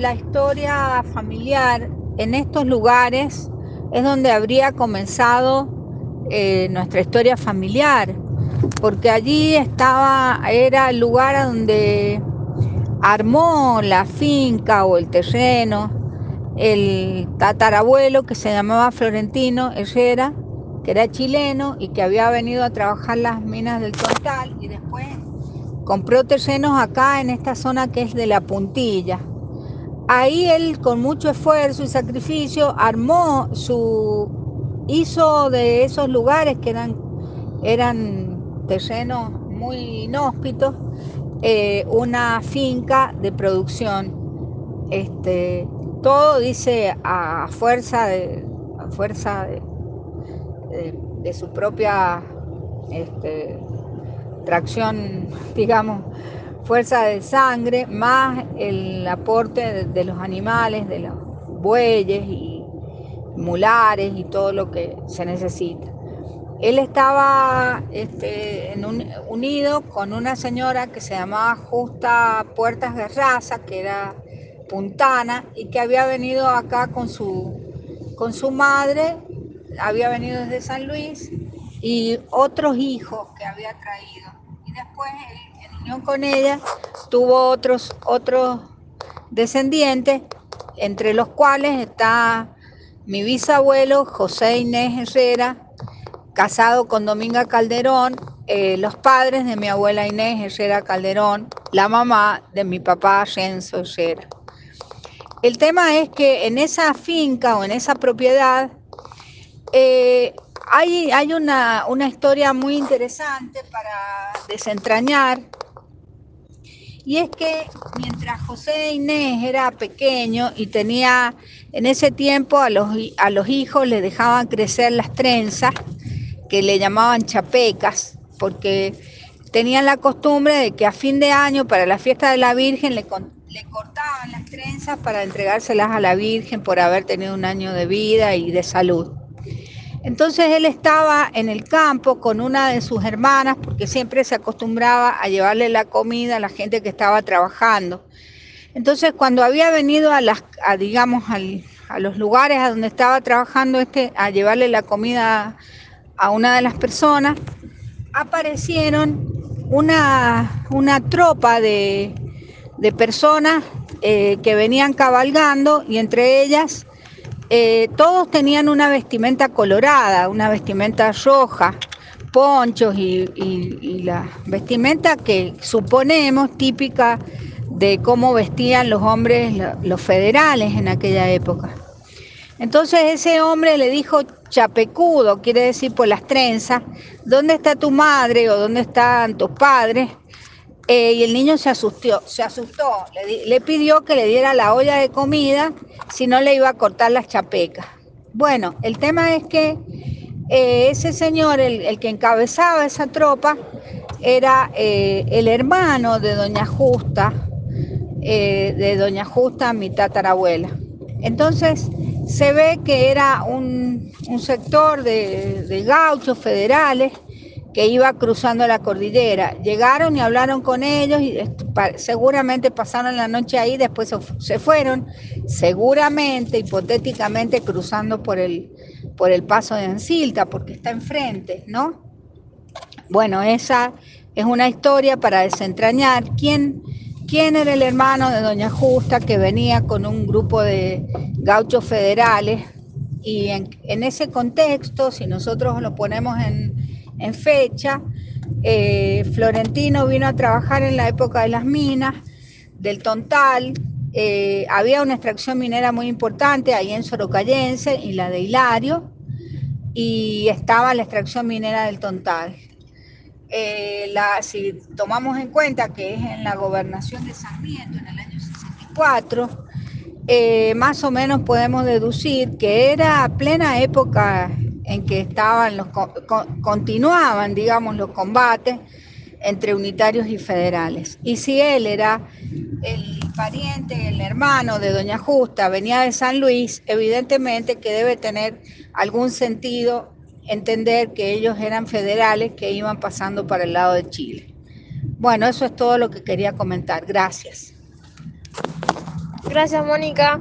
la historia familiar en estos lugares es donde habría comenzado eh, nuestra historia familiar, porque allí estaba, era el lugar a donde armó la finca o el terreno el tatarabuelo que se llamaba Florentino Herrera, que era chileno y que había venido a trabajar las minas del Total y después compró terrenos acá en esta zona que es de la puntilla. Ahí él con mucho esfuerzo y sacrificio armó su, hizo de esos lugares que eran, eran terrenos muy inhóspitos, eh, una finca de producción. Este, todo dice a fuerza de, fuerza de, su propia este, tracción, digamos, fuerza de sangre, más el aporte de, los animales, de los bueyes y mulares y todo lo que se necesita. Él estaba este, unido con una señora que se llamaba Justa Puertas de Raza, que era puntana y que había venido acá con su, con su madre, había venido desde San Luis y otros hijos que había traído. Y después en unión con ella tuvo otros, otros descendientes, entre los cuales está mi bisabuelo José Inés Herrera, casado con Dominga Calderón, eh, los padres de mi abuela Inés Herrera Calderón, la mamá de mi papá Renzo Herrera. El tema es que en esa finca o en esa propiedad eh, hay, una, historia muy interesante para desentrañar. Y es que mientras José Inés era pequeño y tenía en ese tiempo a los, hijos le dejaban crecer las trenzas, que le llamaban chapecas, porque tenían la costumbre de que a fin de año, para la fiesta de la Virgen, le, le cortaban las trenzas para entregárselas a la Virgen por haber tenido un año de vida y de salud. Entonces él estaba en el campo con una de sus hermanas porque siempre se acostumbraba a llevarle la comida a la gente que estaba trabajando. Entonces cuando había venido a las, digamos, a los lugares a donde estaba trabajando este, a llevarle la comida a una de las personas, aparecieron una, una tropa de, de personas eh, que venían cabalgando y entre ellas eh, todos tenían una vestimenta colorada, una vestimenta roja, ponchos y, la vestimenta que suponemos típica de cómo vestían los hombres, los federales en aquella época. Entonces ese hombre le dijo chapecudo, quiere decir por las trenzas, ¿dónde está tu madre o dónde están tus padres? Eh, y el niño se asustó, se asustó, le, pidió que le diera la olla de comida, si no le iba a cortar las chapecas. Bueno, el tema es que eh, ese señor, el, que encabezaba esa tropa, era eh, el hermano de Doña Justa, de Doña Justa, mi tatarabuela. Entonces, se ve que era un, sector de, de gauchos federales que iba cruzando la cordillera. Llegaron y hablaron con ellos y seguramente pasaron la noche ahí, después se fueron, seguramente, hipotéticamente, cruzando por el, por el paso de Ancilta, porque está enfrente, ¿no? Bueno, esa es una historia para desentrañar quién, quién era el hermano de Doña Justa que venía con un grupo de gauchos federales y en ese contexto, si nosotros lo ponemos en, en fecha. Eh, Florentino vino a trabajar en la época de las minas, del Tontal. Eh, había una extracción minera muy importante ahí en Sorocayense y la de Hilario, y estaba la extracción minera del Tontal. Eh, si tomamos en cuenta que es en la gobernación de Sarmiento en el año 64, más o menos podemos deducir que era plena época en que estaban los, continuaban, digamos, los combates entre unitarios y federales. Y si él era el pariente, el hermano de Doña Justa, venía de San Luis, evidentemente que debe tener algún sentido entender que ellos eran federales que iban pasando para el lado de Chile. Bueno, eso es todo lo que quería comentar. Gracias. Gracias, Mónica.